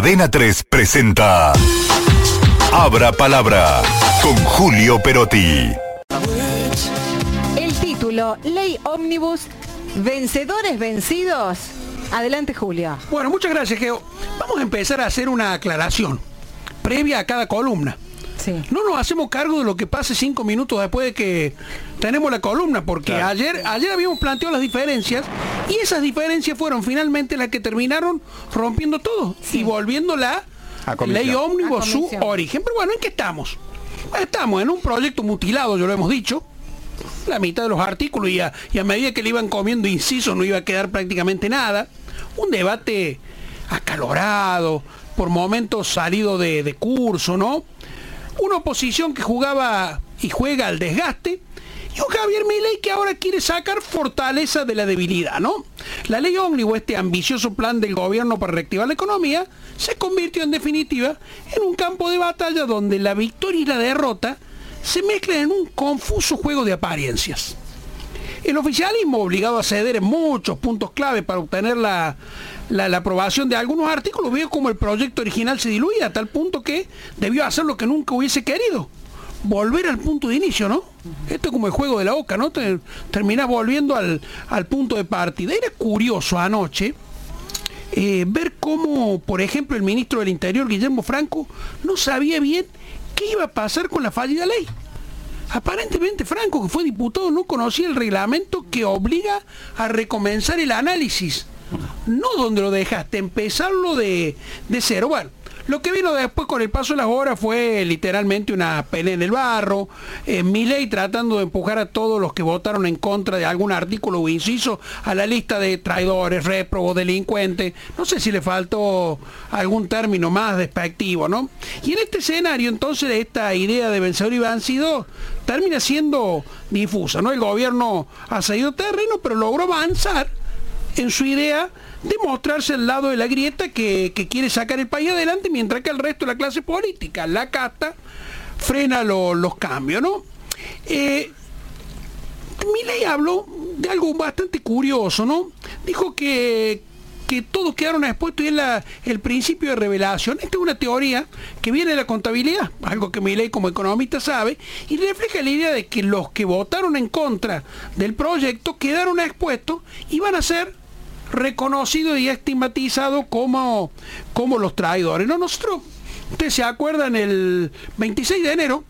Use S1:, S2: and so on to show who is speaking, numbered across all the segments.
S1: Adena 3 presenta Abra Palabra con Julio Perotti.
S2: El título, Ley Omnibus, Vencedores Vencidos. Adelante, Julio.
S3: Bueno, muchas gracias, Geo. Vamos a empezar a hacer una aclaración previa a cada columna.
S2: Sí.
S3: No nos hacemos cargo de lo que pase cinco minutos después de que tenemos la columna, porque ayer, ayer habíamos planteado las diferencias y esas diferencias fueron finalmente las que terminaron rompiendo todo y volviendo la
S4: A
S3: ley ómnibus su origen. Pero bueno, ¿en qué estamos? Estamos en un proyecto mutilado, ya lo hemos dicho. La mitad de los artículos y a, y a medida que le iban comiendo incisos no iba a quedar prácticamente nada. Un debate acalorado, por momentos salido de, de curso, ¿no? Una oposición que jugaba y juega al desgaste y un Javier Milei que ahora quiere sacar fortaleza de la debilidad, ¿no? La ley ómnibus, este ambicioso plan del gobierno para reactivar la economía, se convirtió en definitiva en un campo de batalla donde la victoria y la derrota se mezclan en un confuso juego de apariencias. El oficialismo, obligado a ceder en muchos puntos clave para obtener la, la- aprobación de algunos artículos, vio como el proyecto original se diluía a tal punto que debió hacer lo que nunca hubiese querido. Volver al punto de inicio, ¿no? Esto es como el juego de la oca, ¿no? Te- Terminás volviendo al, al punto de partida. Era curioso anoche eh, ver cómo, por ejemplo, el ministro del Interior, Guillermo Franco, no sabía bien qué iba a pasar con la fallida ley. Aparentemente Franco, que fue diputado, no conocía el reglamento que obliga a recomenzar el análisis. No donde lo dejaste, empezarlo de, de cero. Bueno, lo que vino después con el paso de las horas fue literalmente una pelea en el barro. Eh, Milei tratando de empujar a todos los que votaron en contra de algún artículo o inciso a la lista de traidores, réprobos, delincuentes. No sé si le faltó algún término más despectivo, ¿no? Y en este escenario, entonces, esta idea de vencedor y vencido termina siendo difusa, ¿no? El gobierno ha cedido terreno, pero logró avanzar en su idea de mostrarse al lado de la grieta que, que quiere sacar el país adelante, mientras que el resto de la clase política, la casta, frena lo- los cambios, ¿no? Eh, Milei habló de algo bastante curioso, ¿no? Dijo que, que todos quedaron expuestos y es el principio de revelación. Esta es una teoría que viene de la contabilidad, algo que Milei como economista sabe, y refleja la idea de que los que votaron en contra del proyecto quedaron expuestos y van a ser reconocidos y estigmatizados como, como los traidores. No, nosotros, ustedes se acuerdan, el 26 de enero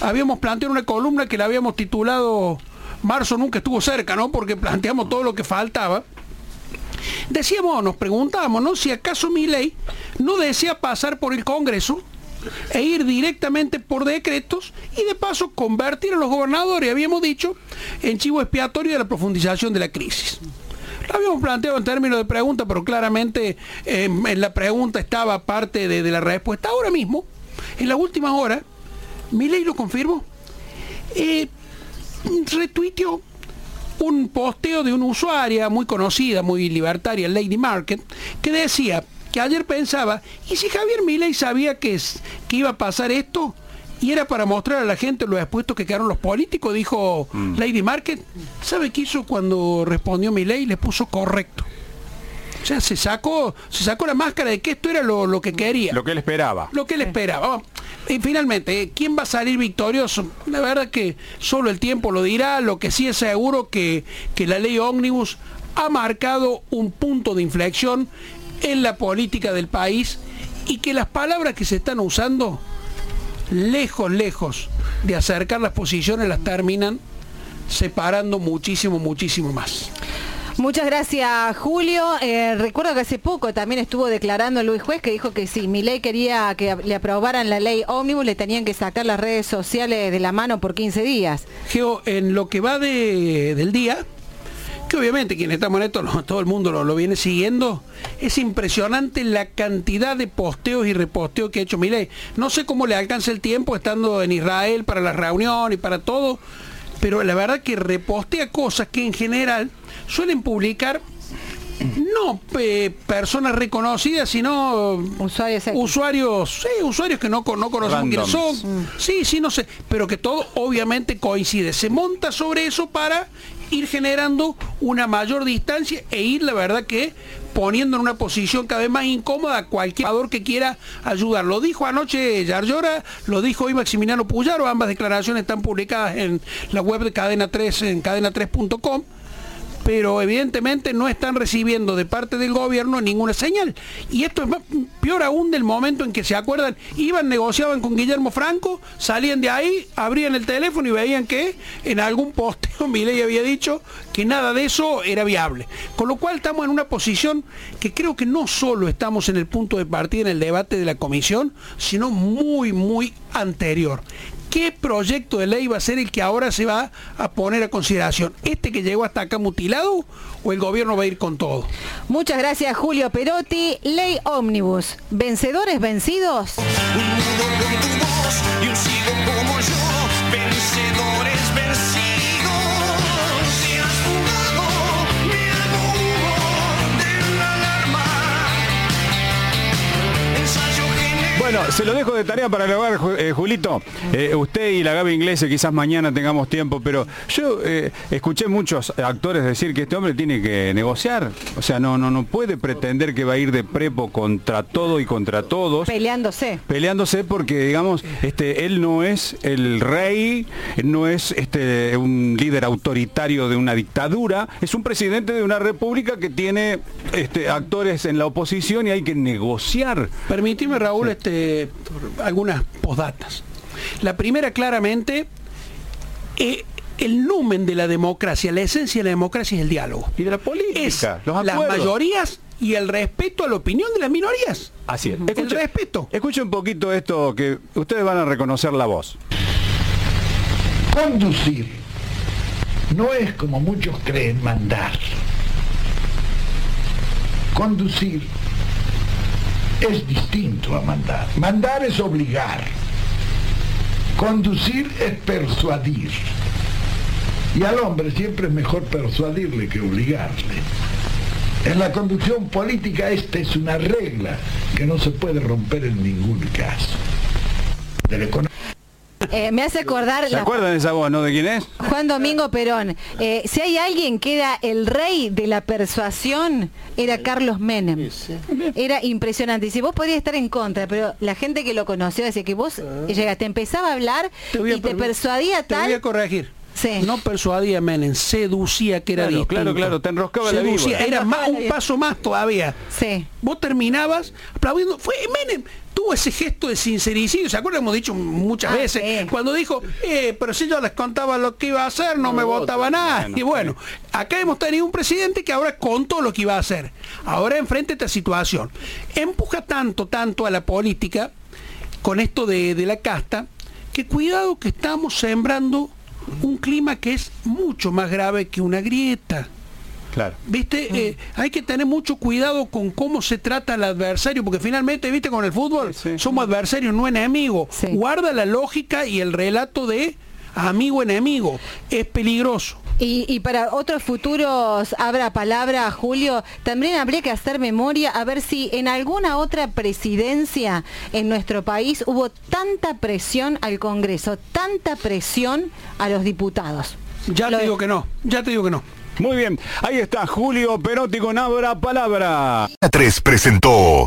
S3: habíamos planteado una columna que la habíamos titulado Marzo nunca estuvo cerca, ¿no? Porque planteamos todo lo que faltaba. Decíamos, nos preguntábamos, ¿no? Si acaso mi ley no desea pasar por el Congreso e ir directamente por decretos y de paso convertir a los gobernadores, habíamos dicho, en chivo expiatorio de la profundización de la crisis. Habíamos planteado en términos de pregunta, pero claramente eh, en la pregunta estaba parte de, la respuesta. Ahora mismo, en la última hora, mi ley lo confirmó. Eh, retuiteó un posteo de una usuaria muy conocida, muy libertaria, Lady Market, que decía que ayer pensaba, ¿y si Javier Milei sabía que, que iba a pasar esto? Y era para mostrar a la gente los expuestos que quedaron los políticos, dijo Lady Market. ¿Sabe qué hizo cuando respondió Milei? Le puso correcto. O sea, se sacó, se sacó la máscara de que esto era lo, lo que quería
S4: Lo que él esperaba.
S3: lo que él esperaba. Y finalmente, ¿eh? ¿quién va a salir victorioso? La verdad que solo el tiempo lo dirá. Lo que sí es seguro que, que la ley ómnibus ha marcado un punto de inflexión en la política del país y que las palabras que se están usando, lejos, lejos de acercar las posiciones, las terminan separando muchísimo, muchísimo más.
S2: Muchas gracias, Julio. Eh, recuerdo que hace poco también estuvo declarando Luis Juez que dijo que si Milei quería que le aprobaran la ley ómnibus, le tenían que sacar las redes sociales de la mano por 15 días.
S3: Geo, en lo que va de- del día, que obviamente quienes estamos en esto, lo- todo el mundo lo, lo viene siguiendo, es impresionante la cantidad de posteos y reposteos que ha hecho Milei. No sé cómo le alcanza el tiempo estando en Israel para la reunión y para todo, pero la verdad que repostea cosas que en general suelen publicar no eh, personas reconocidas, sino
S2: Usuarios
S3: usuarios, sí, usuarios que no, no conocemos quiénes son. Sí, sí, no sé, pero que todo obviamente coincide. Se monta sobre eso para ir generando una mayor distancia e ir, la verdad que poniendo en una posición cada vez más incómoda a cualquier jugador que quiera ayudar. Lo dijo anoche Yarlora, lo dijo hoy Maximiliano Puyaro, ambas declaraciones están publicadas en la web de Cadena 3 en cadena3.com pero evidentemente no están recibiendo de parte del gobierno ninguna señal. Y esto es más, peor aún del momento en que se acuerdan, iban, negociaban con Guillermo Franco, salían de ahí, abrían el teléfono y veían que en algún posteo Milei había dicho que nada de eso era viable. Con lo cual estamos en una posición que creo que no solo estamos en el punto de partida en el debate de la comisión, sino muy, muy anterior. ¿Qué proyecto de ley va a ser el que ahora se va a poner a consideración? ¿Este que llegó hasta acá mutilado o el gobierno va a ir con todo?
S2: Muchas gracias Julio Perotti. Ley Omnibus. ¿Vencedores vencidos?
S4: Se lo dejo de tarea para lograr, eh, Julito. Eh, usted y la Gaby Inglés quizás mañana tengamos tiempo, pero yo eh, escuché muchos actores decir que este hombre tiene que negociar. O sea, no, no, no puede pretender que va a ir de prepo contra todo y contra todos.
S2: Peleándose.
S4: Peleándose porque, digamos, este, él no es el rey, no es este, un líder autoritario de una dictadura, es un presidente de una república que tiene este, actores en la oposición y hay que negociar.
S3: Permíteme, Raúl, este algunas posdatas. La primera claramente, eh, el numen de la democracia, la esencia de la democracia es el diálogo.
S4: Y de la política,
S3: las mayorías y el respeto a la opinión de las minorías.
S4: Así es.
S3: el respeto.
S4: Escuche un poquito esto que ustedes van a reconocer la voz.
S5: Conducir no es como muchos creen mandar. Conducir es distinto a mandar. Mandar es obligar. Conducir es persuadir. Y al hombre siempre es mejor persuadirle que obligarle. En la conducción política esta es una regla que no se puede romper en ningún caso.
S2: Eh, me hace acordar...
S4: ¿Se acuerdan de esa voz, no? ¿De quién es?
S2: Juan Domingo Perón. Eh, si hay alguien que era el rey de la persuasión, era Carlos Menem. Era impresionante. Y si vos podías estar en contra, pero la gente que lo conoció decía que vos ah. te empezaba a hablar y te persuadía tal...
S3: Te voy a corregir. No persuadía a Menem, seducía que era
S4: claro, Claro, claro, te enroscaba seducía,
S3: la Era más, un paso más todavía.
S2: Sí.
S3: Vos terminabas aplaudiendo. Fue Menem, tuvo ese gesto de sincericidio, ¿se acuerdan? Hemos dicho muchas ah, veces, cuando dijo, eh, pero si yo les contaba lo que iba a hacer, no, me votaba nada. y bueno, acá hemos tenido un presidente que ahora contó lo que iba a hacer. Ahora enfrente esta situación. Empuja tanto, tanto a la política con esto de, de la casta, que cuidado que estamos sembrando un clima que es mucho más grave que una grieta.
S4: Claro.
S3: ¿Viste? Mm. Eh, hay que tener mucho cuidado con cómo se trata al adversario, porque finalmente, ¿viste? Con el fútbol somos adversarios, no enemigos. Guarda la lógica y el relato de amigo-enemigo. Es peligroso.
S2: Y, para otros futuros habrá palabra, Julio, también habría que hacer memoria a ver si en alguna otra presidencia en nuestro país hubo tanta presión al Congreso, tanta presión a los diputados.
S3: Ya te digo que no, ya te digo que no.
S4: Muy bien, ahí está Julio Perotti con Abra Palabra.
S1: 3 presentó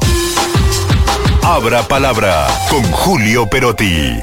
S1: Abra Palabra con Julio Perotti.